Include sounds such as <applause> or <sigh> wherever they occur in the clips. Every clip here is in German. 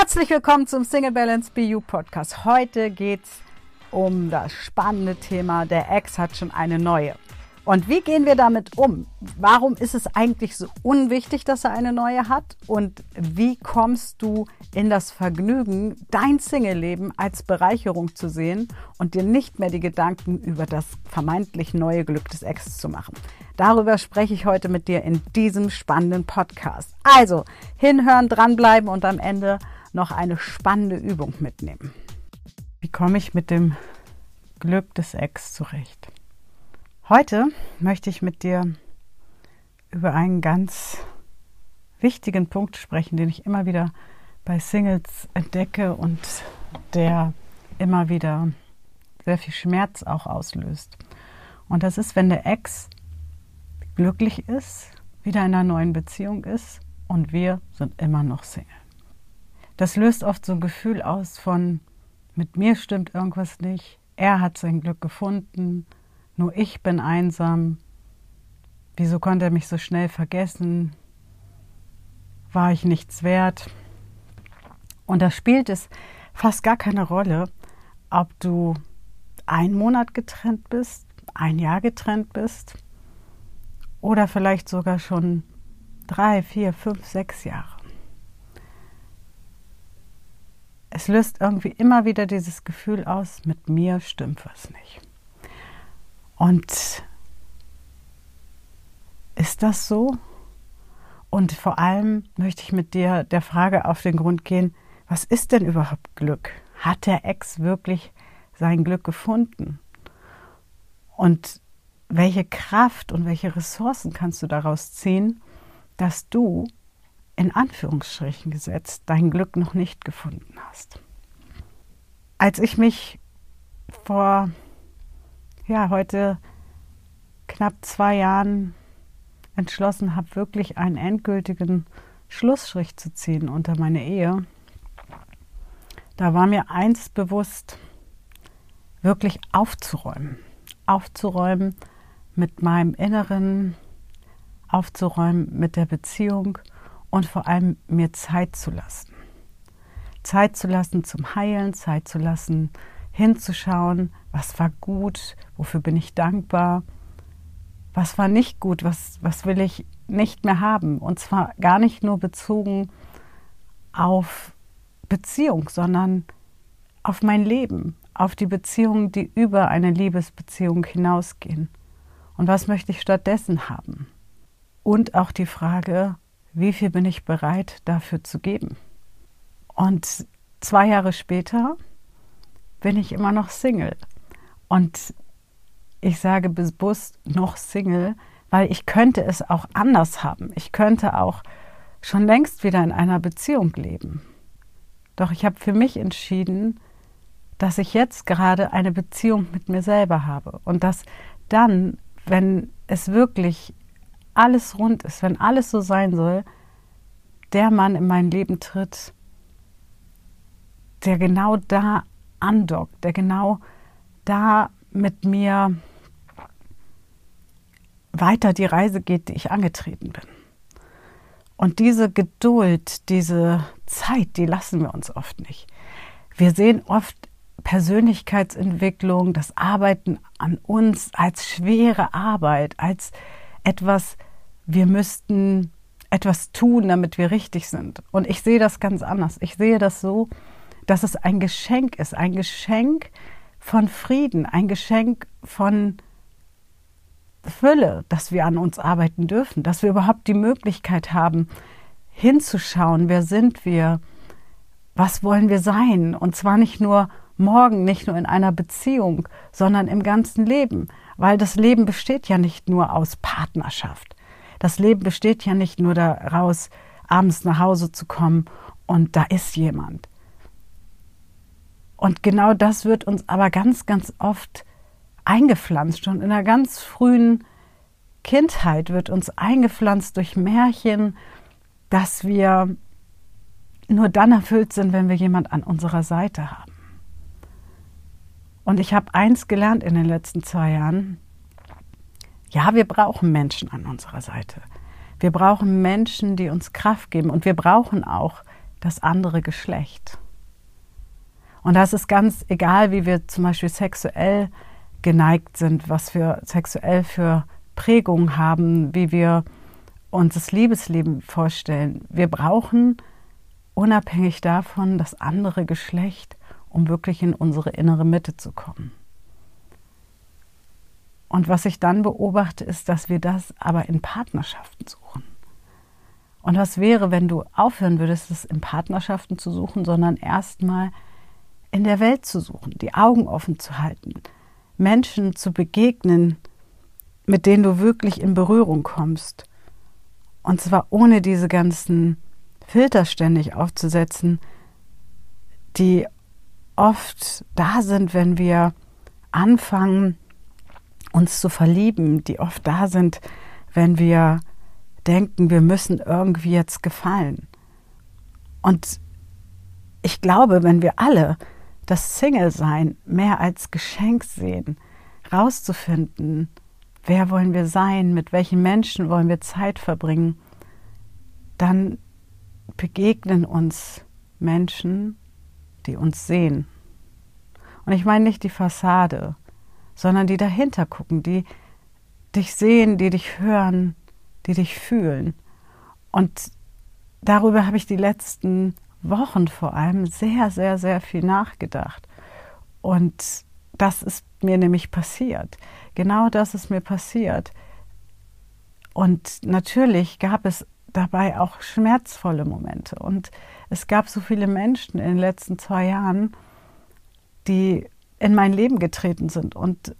Herzlich willkommen zum Single Balance BU Podcast. Heute geht's um das spannende Thema, der Ex hat schon eine neue. Und wie gehen wir damit um? Warum ist es eigentlich so unwichtig, dass er eine neue hat? Und wie kommst du in das Vergnügen, dein Single-Leben als Bereicherung zu sehen und dir nicht mehr die Gedanken über das vermeintlich neue Glück des Ex zu machen? Darüber spreche ich heute mit dir in diesem spannenden Podcast. Also hinhören, dranbleiben und am Ende noch eine spannende Übung mitnehmen. Wie komme ich mit dem Glück des Ex zurecht? Heute möchte ich mit dir über einen ganz wichtigen Punkt sprechen, den ich immer wieder bei Singles entdecke und der immer wieder sehr viel Schmerz auch auslöst. Und das ist, wenn der Ex glücklich ist, wieder in einer neuen Beziehung ist und wir sind immer noch Single. Das löst oft so ein Gefühl aus von, mit mir stimmt irgendwas nicht, er hat sein Glück gefunden, nur ich bin einsam, wieso konnte er mich so schnell vergessen, war ich nichts wert. Und da spielt es fast gar keine Rolle, ob du einen Monat getrennt bist, ein Jahr getrennt bist oder vielleicht sogar schon drei, vier, fünf, sechs Jahre. Es löst irgendwie immer wieder dieses Gefühl aus, mit mir stimmt was nicht. Und ist das so? Und vor allem möchte ich mit dir der Frage auf den Grund gehen, was ist denn überhaupt Glück? Hat der Ex wirklich sein Glück gefunden? Und welche Kraft und welche Ressourcen kannst du daraus ziehen, dass du in Anführungsstrichen gesetzt dein Glück noch nicht gefunden hast. Als ich mich vor ja heute knapp zwei Jahren entschlossen habe, wirklich einen endgültigen Schlussstrich zu ziehen unter meine Ehe, da war mir eins bewusst, wirklich aufzuräumen. Aufzuräumen mit meinem Inneren, aufzuräumen mit der Beziehung und vor allem mir Zeit zu lassen. Zeit zu lassen zum Heilen, Zeit zu lassen, hinzuschauen, was war gut, wofür bin ich dankbar, was war nicht gut, was, was will ich nicht mehr haben. Und zwar gar nicht nur bezogen auf Beziehung, sondern auf mein Leben, auf die Beziehungen, die über eine Liebesbeziehung hinausgehen. Und was möchte ich stattdessen haben? Und auch die Frage, wie viel bin ich bereit dafür zu geben? Und zwei Jahre später bin ich immer noch Single. Und ich sage bewusst noch Single, weil ich könnte es auch anders haben. Ich könnte auch schon längst wieder in einer Beziehung leben. Doch ich habe für mich entschieden, dass ich jetzt gerade eine Beziehung mit mir selber habe und dass dann, wenn es wirklich alles rund ist, wenn alles so sein soll, der Mann in mein Leben tritt, der genau da andockt, der genau da mit mir weiter die Reise geht, die ich angetreten bin. Und diese Geduld, diese Zeit, die lassen wir uns oft nicht. Wir sehen oft Persönlichkeitsentwicklung, das Arbeiten an uns als schwere Arbeit, als etwas, wir müssten etwas tun, damit wir richtig sind. Und ich sehe das ganz anders. Ich sehe das so, dass es ein Geschenk ist, ein Geschenk von Frieden, ein Geschenk von Fülle, dass wir an uns arbeiten dürfen, dass wir überhaupt die Möglichkeit haben, hinzuschauen, wer sind wir, was wollen wir sein, und zwar nicht nur morgen, nicht nur in einer Beziehung, sondern im ganzen Leben, weil das Leben besteht ja nicht nur aus Partnerschaft. Das Leben besteht ja nicht nur daraus, abends nach Hause zu kommen und da ist jemand. Und genau das wird uns aber ganz, ganz oft eingepflanzt. Schon in einer ganz frühen Kindheit wird uns eingepflanzt durch Märchen, dass wir nur dann erfüllt sind, wenn wir jemand an unserer Seite haben. Und ich habe eins gelernt in den letzten zwei Jahren. Ja, wir brauchen Menschen an unserer Seite. Wir brauchen Menschen, die uns Kraft geben. Und wir brauchen auch das andere Geschlecht. Und das ist ganz egal, wie wir zum Beispiel sexuell geneigt sind, was wir sexuell für Prägungen haben, wie wir uns das Liebesleben vorstellen. Wir brauchen unabhängig davon das andere Geschlecht, um wirklich in unsere innere Mitte zu kommen. Und was ich dann beobachte, ist, dass wir das aber in Partnerschaften suchen. Und was wäre, wenn du aufhören würdest, es in Partnerschaften zu suchen, sondern erstmal in der Welt zu suchen, die Augen offen zu halten, Menschen zu begegnen, mit denen du wirklich in Berührung kommst. Und zwar ohne diese ganzen Filter ständig aufzusetzen, die oft da sind, wenn wir anfangen, uns zu verlieben, die oft da sind, wenn wir denken, wir müssen irgendwie jetzt gefallen. Und ich glaube, wenn wir alle das Single-Sein mehr als Geschenk sehen, rauszufinden, wer wollen wir sein, mit welchen Menschen wollen wir Zeit verbringen, dann begegnen uns Menschen, die uns sehen. Und ich meine nicht die Fassade, sondern die dahinter gucken, die dich sehen, die dich hören, die dich fühlen. Und darüber habe ich die letzten Wochen vor allem sehr, sehr, sehr viel nachgedacht. Und das ist mir nämlich passiert. Genau das ist mir passiert. Und natürlich gab es dabei auch schmerzvolle Momente. Und es gab so viele Menschen in den letzten zwei Jahren, die in mein Leben getreten sind. Und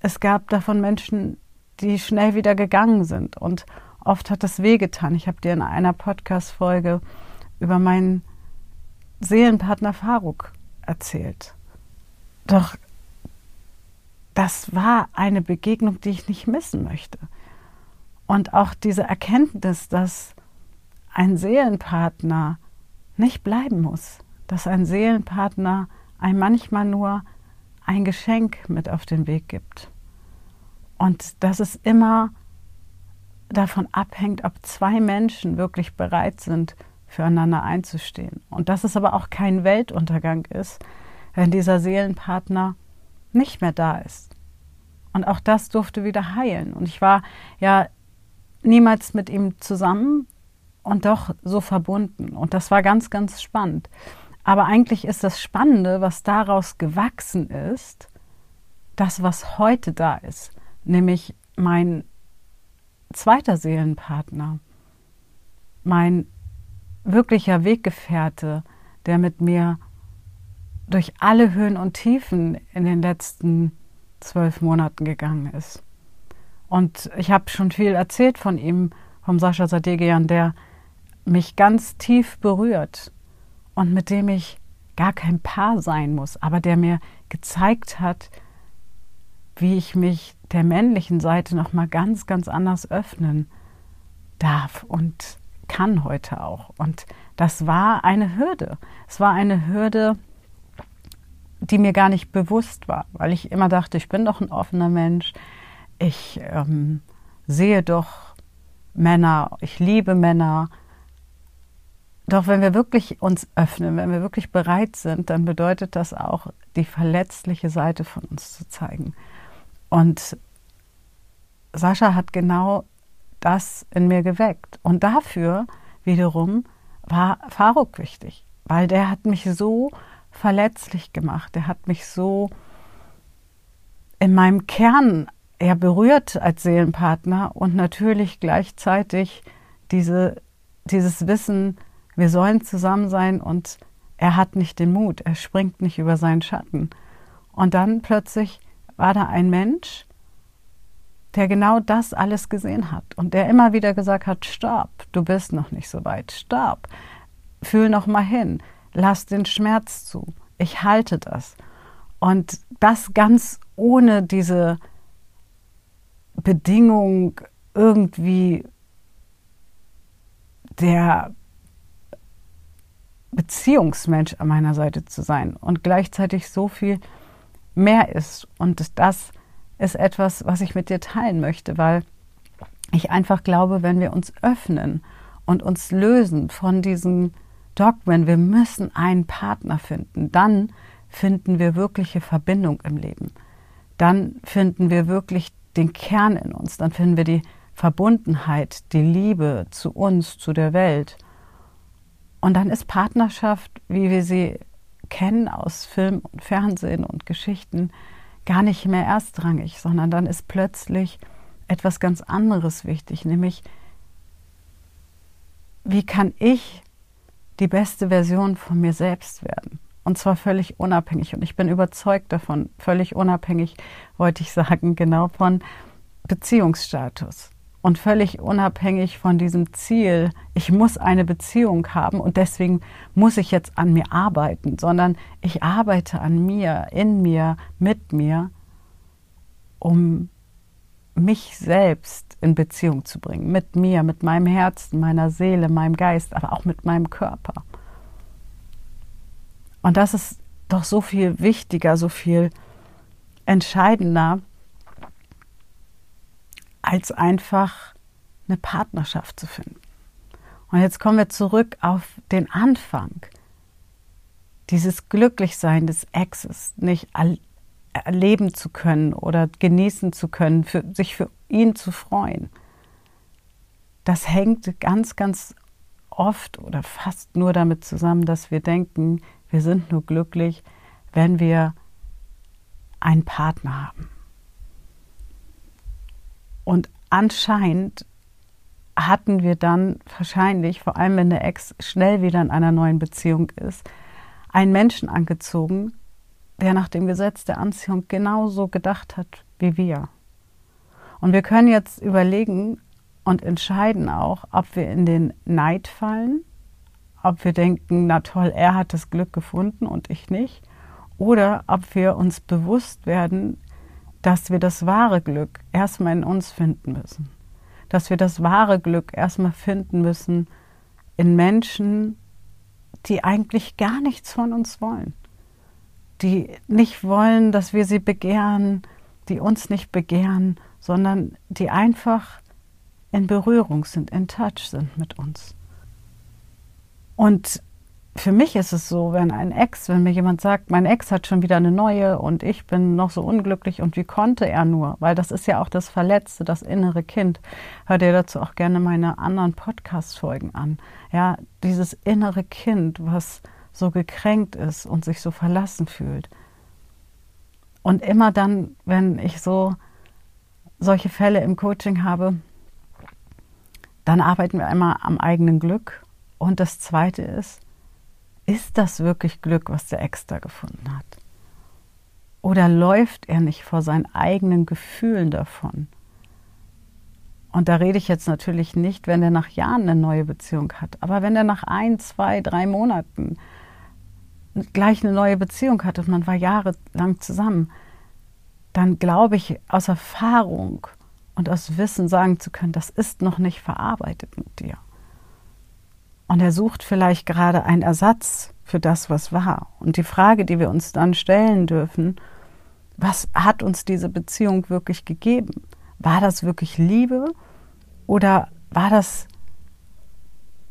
es gab davon Menschen, die schnell wieder gegangen sind. Und oft hat das wehgetan. Ich habe dir in einer Podcast-Folge über meinen Seelenpartner Faruk erzählt. Doch das war eine Begegnung, die ich nicht missen möchte. Und auch diese Erkenntnis, dass ein Seelenpartner nicht bleiben muss, dass ein Seelenpartner einem manchmal nur ein Geschenk mit auf den Weg gibt. Und dass es immer davon abhängt, ob zwei Menschen wirklich bereit sind, füreinander einzustehen. Und dass es aber auch kein Weltuntergang ist, wenn dieser Seelenpartner nicht mehr da ist. Und auch das durfte wieder heilen. Und ich war ja niemals mit ihm zusammen und doch so verbunden. Und das war ganz, ganz spannend. Aber eigentlich ist das Spannende, was daraus gewachsen ist, das, was heute da ist, nämlich mein zweiter Seelenpartner, mein wirklicher Weggefährte, der mit mir durch alle Höhen und Tiefen in den letzten zwölf Monaten gegangen ist. Und ich habe schon viel erzählt von ihm, vom Sascha Sadegian, der mich ganz tief berührt und mit dem ich gar kein Paar sein muss, aber der mir gezeigt hat, wie ich mich der männlichen Seite noch mal ganz ganz anders öffnen darf und kann heute auch. Und das war eine Hürde. Es war eine Hürde, die mir gar nicht bewusst war, weil ich immer dachte, ich bin doch ein offener Mensch. Ich ähm, sehe doch Männer, ich liebe Männer. Doch wenn wir wirklich uns öffnen, wenn wir wirklich bereit sind, dann bedeutet das auch, die verletzliche Seite von uns zu zeigen. Und Sascha hat genau das in mir geweckt. Und dafür wiederum war Faruk wichtig, weil der hat mich so verletzlich gemacht, der hat mich so in meinem Kern eher berührt als Seelenpartner und natürlich gleichzeitig diese, dieses Wissen, wir sollen zusammen sein und er hat nicht den Mut, er springt nicht über seinen Schatten. Und dann plötzlich war da ein Mensch, der genau das alles gesehen hat und der immer wieder gesagt hat, stopp, du bist noch nicht so weit, stopp, fühl noch mal hin, lass den Schmerz zu, ich halte das. Und das ganz ohne diese Bedingung irgendwie der Beziehungsmensch an meiner Seite zu sein und gleichzeitig so viel mehr ist. Und das ist etwas, was ich mit dir teilen möchte, weil ich einfach glaube, wenn wir uns öffnen und uns lösen von diesen Dogmen, wir müssen einen Partner finden, dann finden wir wirkliche Verbindung im Leben. Dann finden wir wirklich den Kern in uns, dann finden wir die Verbundenheit, die Liebe zu uns, zu der Welt. Und dann ist Partnerschaft, wie wir sie kennen aus Film und Fernsehen und Geschichten, gar nicht mehr erstrangig, sondern dann ist plötzlich etwas ganz anderes wichtig, nämlich wie kann ich die beste Version von mir selbst werden? Und zwar völlig unabhängig. Und ich bin überzeugt davon, völlig unabhängig, wollte ich sagen, genau von Beziehungsstatus. Und völlig unabhängig von diesem Ziel, ich muss eine Beziehung haben und deswegen muss ich jetzt an mir arbeiten, sondern ich arbeite an mir, in mir, mit mir, um mich selbst in Beziehung zu bringen, mit mir, mit meinem Herzen, meiner Seele, meinem Geist, aber auch mit meinem Körper. Und das ist doch so viel wichtiger, so viel entscheidender, als einfach eine Partnerschaft zu finden. Und jetzt kommen wir zurück auf den Anfang. Dieses Glücklichsein des Exes, nicht erleben zu können oder genießen zu können, für, sich für ihn zu freuen. Das hängt ganz, ganz oft oder fast nur damit zusammen, dass wir denken, wir sind nur glücklich, wenn wir einen Partner haben. Und anscheinend hatten wir dann wahrscheinlich, vor allem wenn der Ex schnell wieder in einer neuen Beziehung ist, einen Menschen angezogen, der nach dem Gesetz der Anziehung genauso gedacht hat wie wir. Und wir können jetzt überlegen und entscheiden auch, ob wir in den Neid fallen, ob wir denken, na toll, er hat das Glück gefunden und ich nicht, oder ob wir uns bewusst werden, dass wir das wahre Glück erstmal in uns finden müssen. Dass wir das wahre Glück erstmal finden müssen in Menschen, die eigentlich gar nichts von uns wollen die nicht wollen, dass wir sie begehren, die uns nicht begehren, sondern die einfach in Berührung sind, in Touch sind mit uns. Und für mich ist es so, wenn ein Ex, wenn mir jemand sagt, mein Ex hat schon wieder eine neue und ich bin noch so unglücklich und wie konnte er nur? Weil das ist ja auch das Verletzte, das innere Kind. Hör dir dazu auch gerne meine anderen Podcast-Folgen an. Ja, dieses innere Kind, was so gekränkt ist und sich so verlassen fühlt. Und immer dann, wenn ich so solche Fälle im Coaching habe, dann arbeiten wir einmal am eigenen Glück. Und das Zweite ist, ist das wirklich Glück, was der Ex da gefunden hat? Oder läuft er nicht vor seinen eigenen Gefühlen davon? Und da rede ich jetzt natürlich nicht, wenn er nach Jahren eine neue Beziehung hat, aber wenn er nach ein, zwei, drei Monaten gleich eine neue Beziehung hat und man war jahrelang zusammen, dann glaube ich aus Erfahrung und aus Wissen sagen zu können, das ist noch nicht verarbeitet mit dir. Und er sucht vielleicht gerade einen Ersatz für das, was war. Und die Frage, die wir uns dann stellen dürfen, was hat uns diese Beziehung wirklich gegeben? War das wirklich Liebe oder war das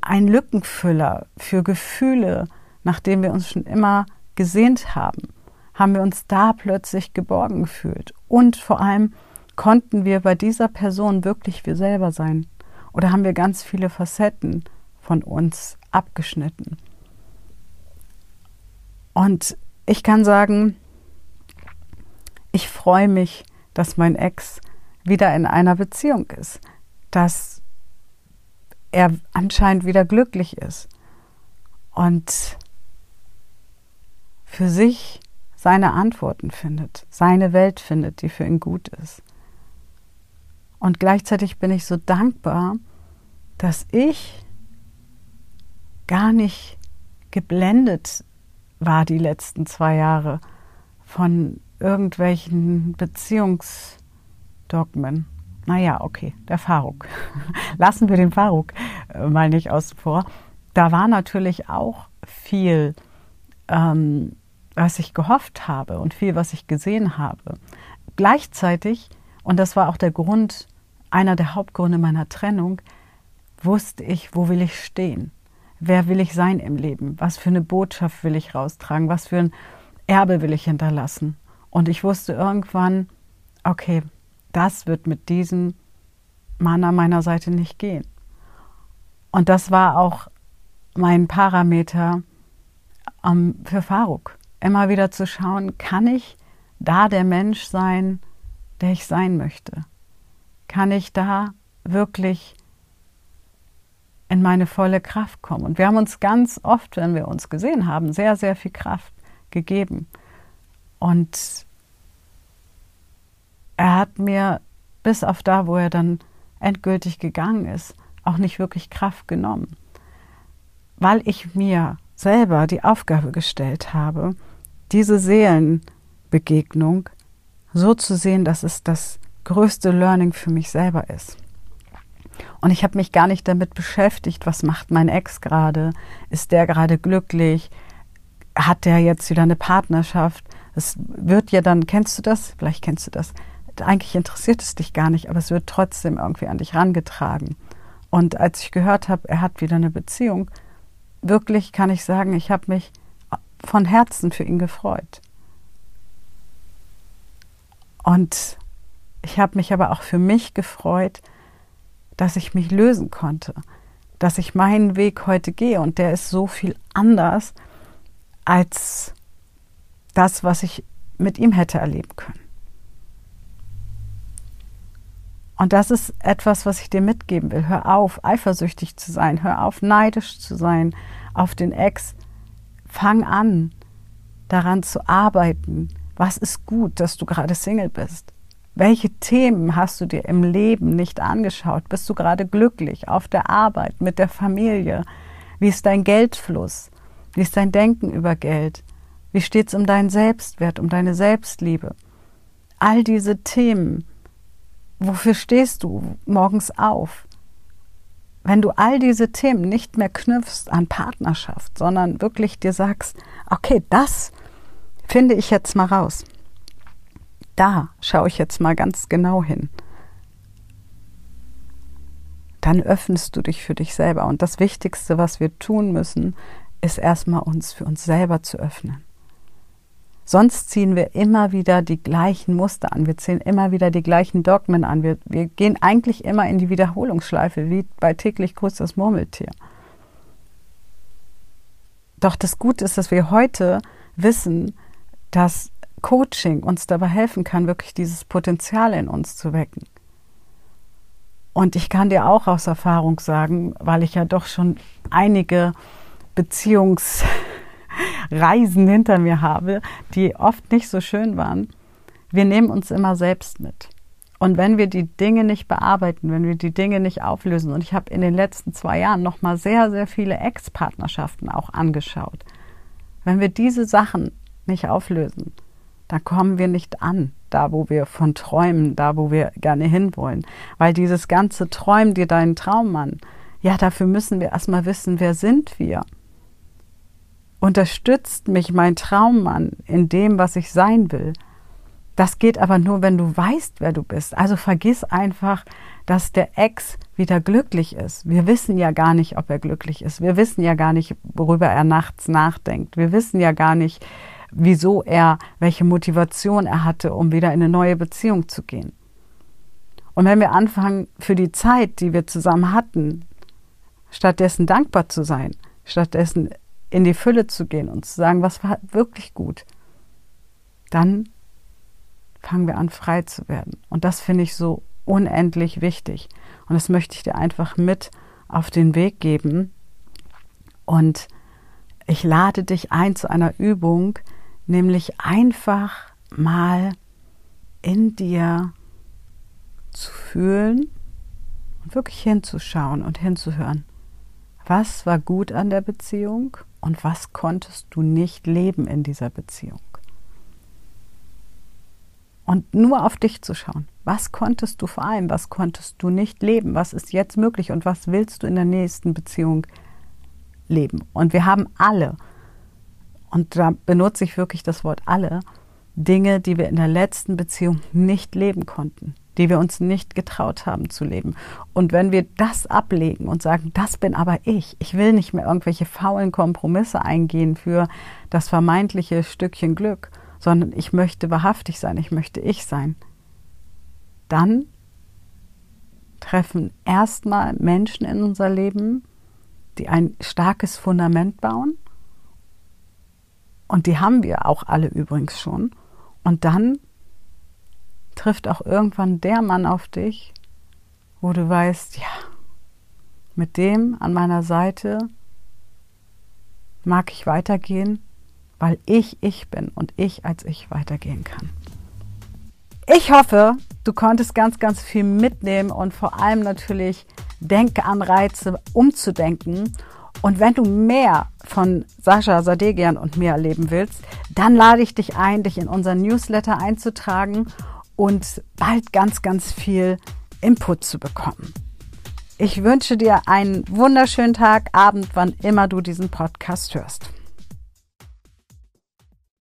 ein Lückenfüller für Gefühle, nachdem wir uns schon immer gesehnt haben, haben wir uns da plötzlich geborgen gefühlt. Und vor allem konnten wir bei dieser Person wirklich wir selber sein. Oder haben wir ganz viele Facetten von uns abgeschnitten. Und ich kann sagen, ich freue mich, dass mein Ex wieder in einer Beziehung ist, dass er anscheinend wieder glücklich ist. Und für sich seine Antworten findet, seine Welt findet, die für ihn gut ist. Und gleichzeitig bin ich so dankbar, dass ich gar nicht geblendet war die letzten zwei Jahre von irgendwelchen Beziehungsdogmen. Naja, okay, der Faruk. <laughs> Lassen wir den Faruk äh, mal nicht außen vor. Da war natürlich auch viel ähm, was ich gehofft habe und viel, was ich gesehen habe. Gleichzeitig, und das war auch der Grund, einer der Hauptgründe meiner Trennung, wusste ich, wo will ich stehen? Wer will ich sein im Leben? Was für eine Botschaft will ich raustragen? Was für ein Erbe will ich hinterlassen? Und ich wusste irgendwann, okay, das wird mit diesem Mann an meiner Seite nicht gehen. Und das war auch mein Parameter um, für Faruk. Immer wieder zu schauen, kann ich da der Mensch sein, der ich sein möchte? Kann ich da wirklich in meine volle Kraft kommen? Und wir haben uns ganz oft, wenn wir uns gesehen haben, sehr, sehr viel Kraft gegeben. Und er hat mir bis auf da, wo er dann endgültig gegangen ist, auch nicht wirklich Kraft genommen, weil ich mir selber die Aufgabe gestellt habe, diese Seelenbegegnung so zu sehen, dass es das größte Learning für mich selber ist. Und ich habe mich gar nicht damit beschäftigt, was macht mein Ex gerade? Ist der gerade glücklich? Hat der jetzt wieder eine Partnerschaft? Es wird ja dann, kennst du das? Vielleicht kennst du das. Eigentlich interessiert es dich gar nicht, aber es wird trotzdem irgendwie an dich rangetragen. Und als ich gehört habe, er hat wieder eine Beziehung, wirklich kann ich sagen, ich habe mich von Herzen für ihn gefreut. Und ich habe mich aber auch für mich gefreut, dass ich mich lösen konnte, dass ich meinen Weg heute gehe und der ist so viel anders als das, was ich mit ihm hätte erleben können. Und das ist etwas, was ich dir mitgeben will. Hör auf, eifersüchtig zu sein. Hör auf, neidisch zu sein auf den Ex. Fang an, daran zu arbeiten. Was ist gut, dass du gerade Single bist? Welche Themen hast du dir im Leben nicht angeschaut? Bist du gerade glücklich auf der Arbeit, mit der Familie? Wie ist dein Geldfluss? Wie ist dein Denken über Geld? Wie steht es um deinen Selbstwert, um deine Selbstliebe? All diese Themen Wofür stehst du morgens auf? Wenn du all diese Themen nicht mehr knüpfst an Partnerschaft, sondern wirklich dir sagst, okay, das finde ich jetzt mal raus. Da schaue ich jetzt mal ganz genau hin. Dann öffnest du dich für dich selber. Und das Wichtigste, was wir tun müssen, ist erstmal uns für uns selber zu öffnen. Sonst ziehen wir immer wieder die gleichen Muster an. Wir ziehen immer wieder die gleichen Dogmen an. Wir, wir gehen eigentlich immer in die Wiederholungsschleife, wie bei täglich grüßt das Murmeltier. Doch das Gute ist, dass wir heute wissen, dass Coaching uns dabei helfen kann, wirklich dieses Potenzial in uns zu wecken. Und ich kann dir auch aus Erfahrung sagen, weil ich ja doch schon einige Beziehungs- Reisen hinter mir habe, die oft nicht so schön waren. Wir nehmen uns immer selbst mit. Und wenn wir die Dinge nicht bearbeiten, wenn wir die Dinge nicht auflösen, und ich habe in den letzten zwei Jahren nochmal sehr, sehr viele Ex-Partnerschaften auch angeschaut, wenn wir diese Sachen nicht auflösen, dann kommen wir nicht an, da wo wir von träumen, da wo wir gerne hinwollen. Weil dieses ganze Träumen dir deinen Traum an, ja, dafür müssen wir erstmal wissen, wer sind wir unterstützt mich mein Traummann in dem, was ich sein will. Das geht aber nur, wenn du weißt, wer du bist. Also vergiss einfach, dass der Ex wieder glücklich ist. Wir wissen ja gar nicht, ob er glücklich ist. Wir wissen ja gar nicht, worüber er nachts nachdenkt. Wir wissen ja gar nicht, wieso er, welche Motivation er hatte, um wieder in eine neue Beziehung zu gehen. Und wenn wir anfangen, für die Zeit, die wir zusammen hatten, stattdessen dankbar zu sein, stattdessen in die Fülle zu gehen und zu sagen, was war wirklich gut, dann fangen wir an, frei zu werden. Und das finde ich so unendlich wichtig. Und das möchte ich dir einfach mit auf den Weg geben. Und ich lade dich ein zu einer Übung, nämlich einfach mal in dir zu fühlen und wirklich hinzuschauen und hinzuhören. Was war gut an der Beziehung und was konntest du nicht leben in dieser Beziehung? Und nur auf dich zu schauen. Was konntest du vor allem, was konntest du nicht leben? Was ist jetzt möglich und was willst du in der nächsten Beziehung leben? Und wir haben alle, und da benutze ich wirklich das Wort alle, Dinge, die wir in der letzten Beziehung nicht leben konnten, die wir uns nicht getraut haben zu leben. Und wenn wir das ablegen und sagen, das bin aber ich, ich will nicht mehr irgendwelche faulen Kompromisse eingehen für das vermeintliche Stückchen Glück, sondern ich möchte wahrhaftig sein, ich möchte ich sein, dann treffen erstmal Menschen in unser Leben, die ein starkes Fundament bauen. Und die haben wir auch alle übrigens schon. Und dann trifft auch irgendwann der Mann auf dich, wo du weißt, ja, mit dem an meiner Seite mag ich weitergehen, weil ich ich bin und ich als ich weitergehen kann. Ich hoffe, du konntest ganz, ganz viel mitnehmen und vor allem natürlich Denkanreize umzudenken. Und wenn du mehr von Sascha Sadegian und mir erleben willst, dann lade ich dich ein, dich in unseren Newsletter einzutragen und bald ganz, ganz viel Input zu bekommen. Ich wünsche dir einen wunderschönen Tag, Abend, wann immer du diesen Podcast hörst.